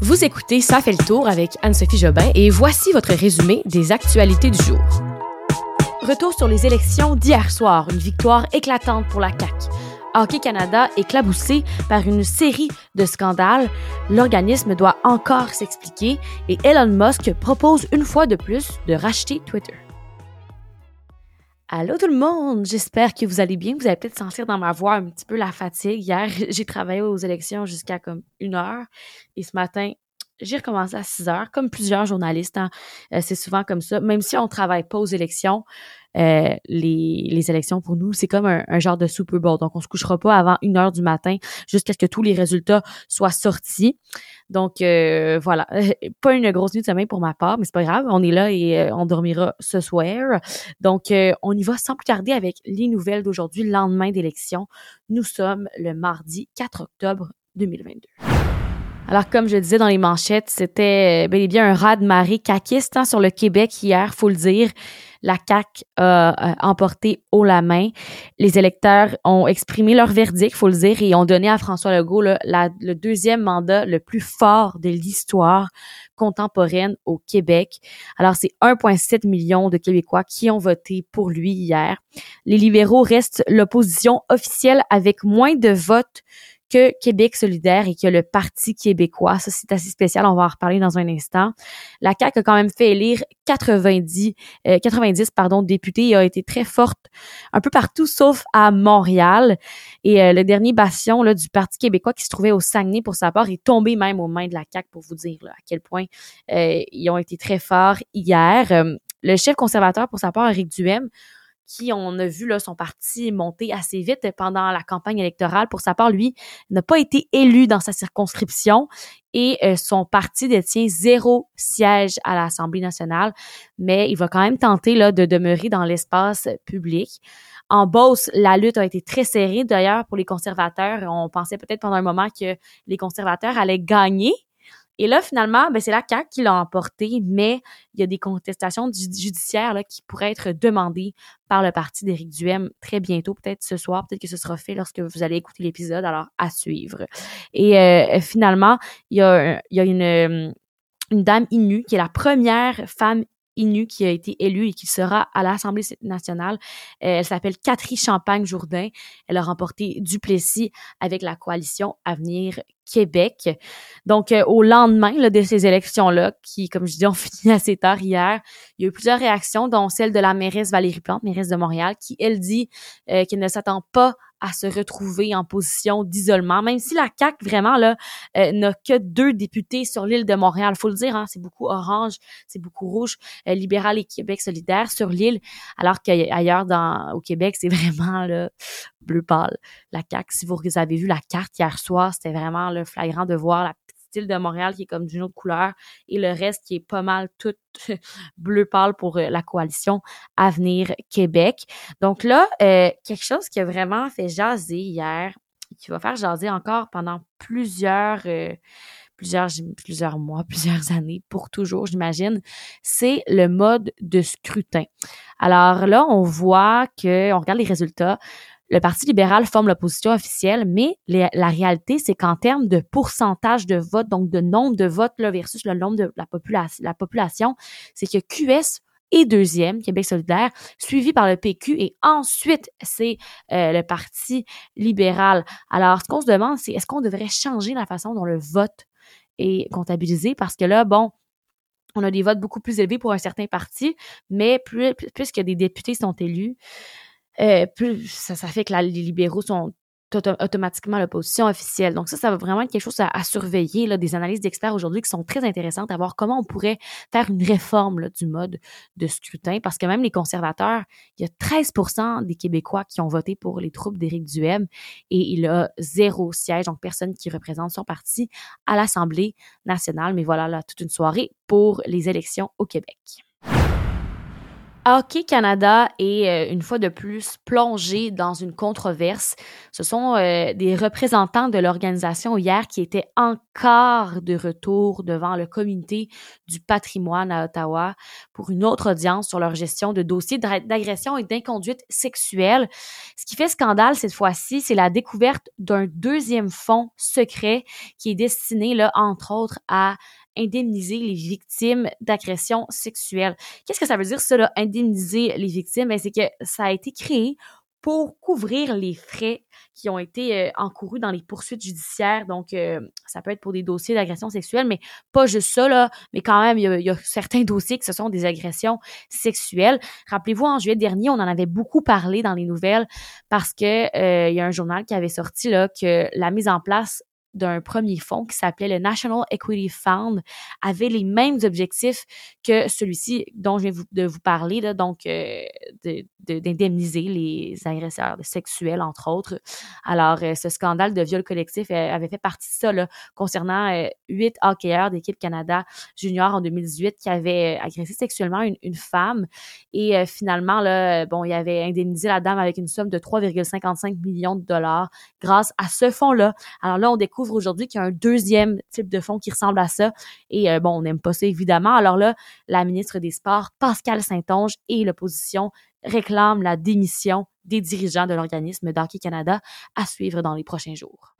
Vous écoutez Ça fait le tour avec Anne-Sophie Jobin et voici votre résumé des actualités du jour. Retour sur les élections d'hier soir, une victoire éclatante pour la CAQ. Hockey Canada éclaboussé par une série de scandales. L'organisme doit encore s'expliquer et Elon Musk propose une fois de plus de racheter Twitter. Allô tout le monde, j'espère que vous allez bien. Vous allez peut-être sentir dans ma voix un petit peu la fatigue. Hier, j'ai travaillé aux élections jusqu'à comme une heure et ce matin, j'ai recommencé à 6 heures, comme plusieurs journalistes. Hein. Euh, c'est souvent comme ça. Même si on travaille pas aux élections, euh, les, élections pour nous, c'est comme un, genre de Super Bowl. Donc, on se couchera pas avant une heure du matin jusqu'à ce que tous les résultats soient sortis. Donc, euh, voilà. Pas une grosse nuit de sommeil pour ma part, mais c'est pas grave. On est là et on dormira ce soir. Donc, on y va sans plus tarder avec les nouvelles d'aujourd'hui, le lendemain d'élection. Nous sommes le mardi 4 octobre 2022. Alors, comme je disais dans les manchettes, c'était euh, bel et bien un raz de marée caquiste hein, sur le Québec hier, faut le dire. La CAQ a, emporté haut la main. Les électeurs ont exprimé leur verdict, faut le dire, et ont donné à François Legault le deuxième mandat le plus fort de l'histoire contemporaine au Québec. Alors, c'est 1,7 million de Québécois qui ont voté pour lui hier. Les libéraux restent l'opposition officielle avec moins de votes que Québec solidaire et que le Parti québécois. Ça, c'est assez spécial. On va en reparler dans un instant. La CAQ a quand même fait élire 90, 90 euh, pardon, députés et a été très forte un peu partout, sauf à Montréal. Et euh, le dernier bastion là, du Parti québécois qui se trouvait au Saguenay pour sa part est tombé même aux mains de la CAQ pour vous dire à quel point euh, ils ont été très forts hier. le chef conservateur, pour sa part, Eric Duhem, qui, on a vu là, son parti monter assez vite pendant la campagne électorale. Pour sa part, lui, n'a pas été élu dans sa circonscription et euh, son parti détient zéro siège à l'Assemblée nationale, mais il va quand même tenter là, de demeurer dans l'espace public. En Beauce, la lutte a été très serrée. D'ailleurs, pour les conservateurs, on pensait peut-être pendant un moment que les conservateurs allaient gagner et là, finalement, ben, c'est la CAQ qui l'a emporté, mais il y a des contestations judiciaires là, qui pourraient être demandées par le parti d'Éric Duhem très bientôt, peut-être ce soir, peut-être que ce sera fait lorsque vous allez écouter l'épisode, alors à suivre. Et euh, finalement, il y a, y a une, une dame Inu qui est la première femme Inu qui a été élue et qui sera à l'Assemblée nationale. Euh, elle s'appelle Catherine Champagne-Jourdain. Elle a remporté Duplessis avec la coalition Avenir Québec. Donc, euh, au lendemain là, de ces élections-là, qui, comme je dis, ont fini assez tard hier, il y a eu plusieurs réactions, dont celle de la mairesse Valérie Plante, mairesse de Montréal, qui, elle, dit euh, qu'elle ne s'attend pas à se retrouver en position d'isolement, même si la CAQ, vraiment, là, euh, n'a que deux députés sur l'île de Montréal. faut le dire, hein, c'est beaucoup orange, c'est beaucoup rouge, libéral et Québec solidaire sur l'île, alors qu'ailleurs au Québec, c'est vraiment le bleu pâle. La CAQ, si vous avez vu la carte hier soir, c'était vraiment flagrant de voir la style de Montréal qui est comme d'une autre couleur et le reste qui est pas mal tout bleu pâle pour euh, la coalition Avenir Québec. Donc là, euh, quelque chose qui a vraiment fait jaser hier, qui va faire jaser encore pendant plusieurs euh, plusieurs, plusieurs mois, plusieurs années, pour toujours, j'imagine, c'est le mode de scrutin. Alors là, on voit que, on regarde les résultats, le Parti libéral forme l'opposition officielle, mais la réalité, c'est qu'en termes de pourcentage de votes, donc de nombre de votes là, versus le nombre de la, population, la population, c'est que QS est deuxième, Québec solidaire, suivi par le PQ et ensuite c'est euh, le Parti libéral. Alors, ce qu'on se demande, c'est est-ce qu'on devrait changer la façon dont le vote est comptabilisé? Parce que là, bon, on a des votes beaucoup plus élevés pour un certain parti, mais plus, puisque des députés sont élus, euh, plus ça, fait que les libéraux sont automatiquement l'opposition officielle. Donc ça, ça va vraiment être quelque chose à, surveiller, des analyses d'experts aujourd'hui qui sont très intéressantes, à voir comment on pourrait faire une réforme du mode de scrutin, parce que même les conservateurs, il y a 13% des Québécois qui ont voté pour les troupes d'Éric Duhem et il a zéro siège, donc personne qui représente son parti à l'Assemblée nationale. Mais voilà, là, toute une soirée pour les élections au Québec. Hockey Canada est euh, une fois de plus plongé dans une controverse. Ce sont euh, des représentants de l'organisation hier qui étaient encore de retour devant le comité du patrimoine à Ottawa pour une autre audience sur leur gestion de dossiers d'agression et d'inconduite sexuelle. Ce qui fait scandale cette fois-ci, c'est la découverte d'un deuxième fonds secret qui est destiné, là, entre autres, à indemniser les victimes d'agressions sexuelles. Qu'est-ce que ça veut dire, ça, indemniser les victimes? Ben, c'est que ça a été créé pour couvrir les frais qui ont été euh, encourus dans les poursuites judiciaires. Donc, euh, ça peut être pour des dossiers d'agression sexuelle, mais pas juste ça, là, mais quand même, il y, a, certains dossiers que ce sont des agressions sexuelles. Rappelez-vous, en juillet dernier, on en avait beaucoup parlé dans les nouvelles parce que euh, y a un journal qui avait sorti là, que la mise en place d'un premier fonds qui s'appelait le National Equity Fund avait les mêmes objectifs que celui-ci dont je viens de vous parler, là, donc euh, d'indemniser les agresseurs sexuels, entre autres. Alors, euh, ce scandale de viol collectif euh, avait fait partie de ça là, concernant huit hockeyeurs d'équipe Canada junior en 2018 qui avaient agressé sexuellement une, une femme. Et finalement, là, bon, il avait indemnisé la dame avec une somme de 3,55 millions de dollars grâce à ce fonds-là. Alors là, on découvre aujourd'hui qu'il y a un deuxième type de fonds qui ressemble à ça. Et euh, bon, on n'aime pas ça évidemment. Alors là, la ministre des Sports, Pascal Saint-Onge, et l'opposition réclament la démission des dirigeants de l'organisme d'Hockey Canada à suivre dans les prochains jours.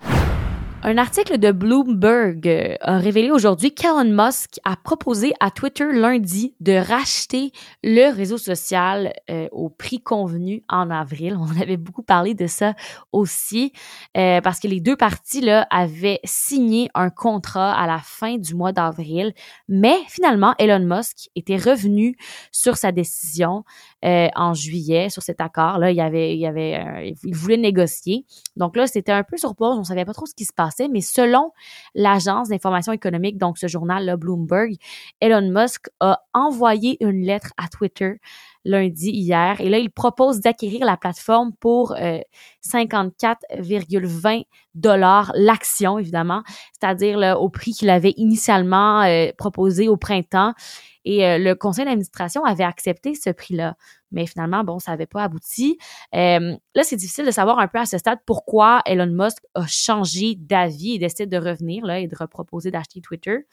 Un article de Bloomberg euh, a révélé aujourd'hui qu'Elon Musk a proposé à Twitter lundi de racheter le réseau social euh, au prix convenu en avril. On avait beaucoup parlé de ça aussi euh, parce que les deux parties là avaient signé un contrat à la fin du mois d'avril, mais finalement Elon Musk était revenu sur sa décision en juillet sur cet accord là. Il avait, il avait, il voulait négocier. Donc là, c'était un peu sur pause. On savait pas trop ce qui se passait mais selon l'agence d'information économique, donc ce journal-là, Bloomberg, Elon Musk a envoyé une lettre à Twitter lundi hier et là, il propose d'acquérir la plateforme pour 54,20 euh, dollars l'action, évidemment, c'est-à-dire au prix qu'il avait initialement euh, proposé au printemps. Et euh, le conseil d'administration avait accepté ce prix-là. Mais finalement, bon, ça n'avait pas abouti. Là, c'est difficile de savoir un peu à ce stade pourquoi Elon Musk a changé d'avis et décide de revenir là, et de reproposer d'acheter Twitter.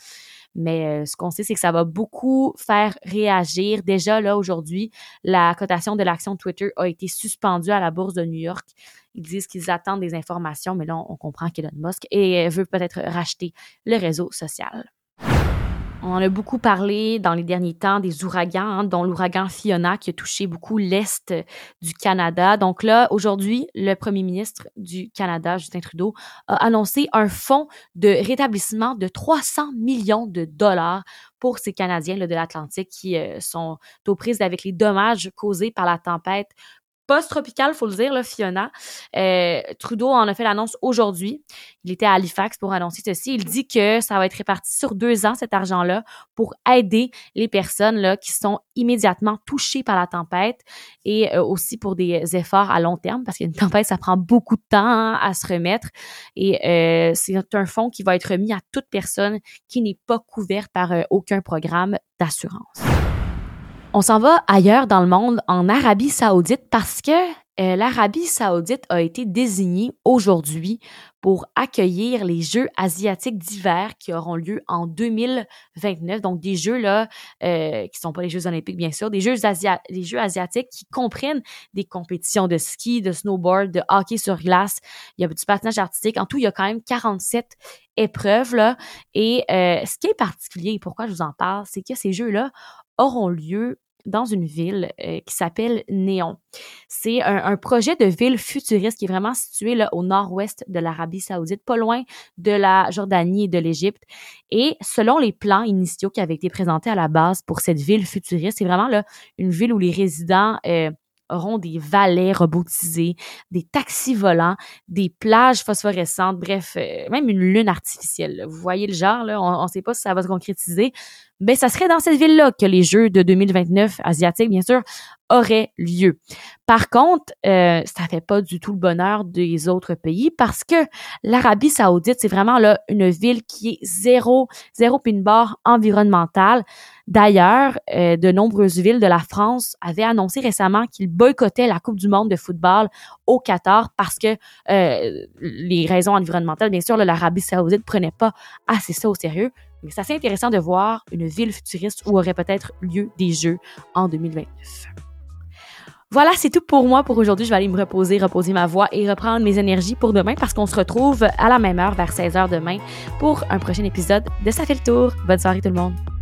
Mais euh, ce qu'on sait, c'est que ça va beaucoup faire réagir. Déjà, là, aujourd'hui, la cotation de l'action Twitter a été suspendue à la bourse de New York. Ils disent qu'ils attendent des informations, mais là, on comprend qu'Elon Musk veut peut-être racheter le réseau social. On a beaucoup parlé dans les derniers temps des ouragans, hein, dont l'ouragan Fiona qui a touché beaucoup l'Est du Canada. Donc là, aujourd'hui, le premier ministre du Canada, Justin Trudeau, a annoncé un fonds de rétablissement de 300 millions de dollars pour ces Canadiens de l'Atlantique qui euh, sont aux prises avec les dommages causés par la tempête post-tropical, faut le dire, là, Fiona. Euh, Trudeau en a fait l'annonce aujourd'hui. Il était à Halifax pour annoncer ceci. Il dit que ça va être réparti sur deux ans, cet argent-là, pour aider les personnes là, qui sont immédiatement touchées par la tempête et euh, aussi pour des efforts à long terme, parce qu'une tempête, ça prend beaucoup de temps hein, à se remettre. Et euh, c'est un fonds qui va être remis à toute personne qui n'est pas couverte par aucun programme d'assurance. On s'en va ailleurs dans le monde, en Arabie saoudite, parce que euh, l'Arabie saoudite a été désignée aujourd'hui pour accueillir les Jeux asiatiques d'hiver qui auront lieu en 2029. Donc des Jeux là euh, qui sont pas les Jeux olympiques bien sûr, des Jeux, Jeux asiatiques qui comprennent des compétitions de ski, de snowboard, de hockey sur glace. Il y a du patinage artistique. En tout, il y a quand même 47 épreuves là. Et euh, ce qui est particulier et pourquoi je vous en parle, c'est que ces Jeux là auront lieu dans une ville euh, qui s'appelle Néon. C'est un, projet de ville futuriste qui est vraiment situé là, au nord-ouest de l'Arabie saoudite, pas loin de la Jordanie et de l'Égypte. Et selon les plans initiaux qui avaient été présentés à la base pour cette ville futuriste, c'est vraiment là, une ville où les résidents euh, auront des valets robotisés, des taxis volants, des plages phosphorescentes, bref, euh, même une lune artificielle. Vous voyez le genre, là, on ne sait pas si ça va se concrétiser. Mais ça serait dans cette ville-là que les Jeux de 2029 asiatiques, bien sûr, aurait lieu. Par contre, euh, ça fait pas du tout le bonheur des autres pays parce que l'Arabie saoudite, c'est vraiment là une ville qui est zéro, zéro pin bar environnemental. D'ailleurs, euh, de nombreuses villes de la France avaient annoncé récemment qu'ils boycottaient la Coupe du monde de football au Qatar parce que euh, les raisons environnementales, bien sûr, l'Arabie saoudite prenait pas assez ça au sérieux. Mais c'est assez intéressant de voir une ville futuriste où aurait peut-être lieu des Jeux en 2029. Voilà, c'est tout pour moi pour aujourd'hui. Je vais aller me reposer, reposer ma voix et reprendre mes énergies pour demain parce qu'on se retrouve à la même heure vers 16h demain pour un prochain épisode de Ça fait le tour. Bonne soirée tout le monde.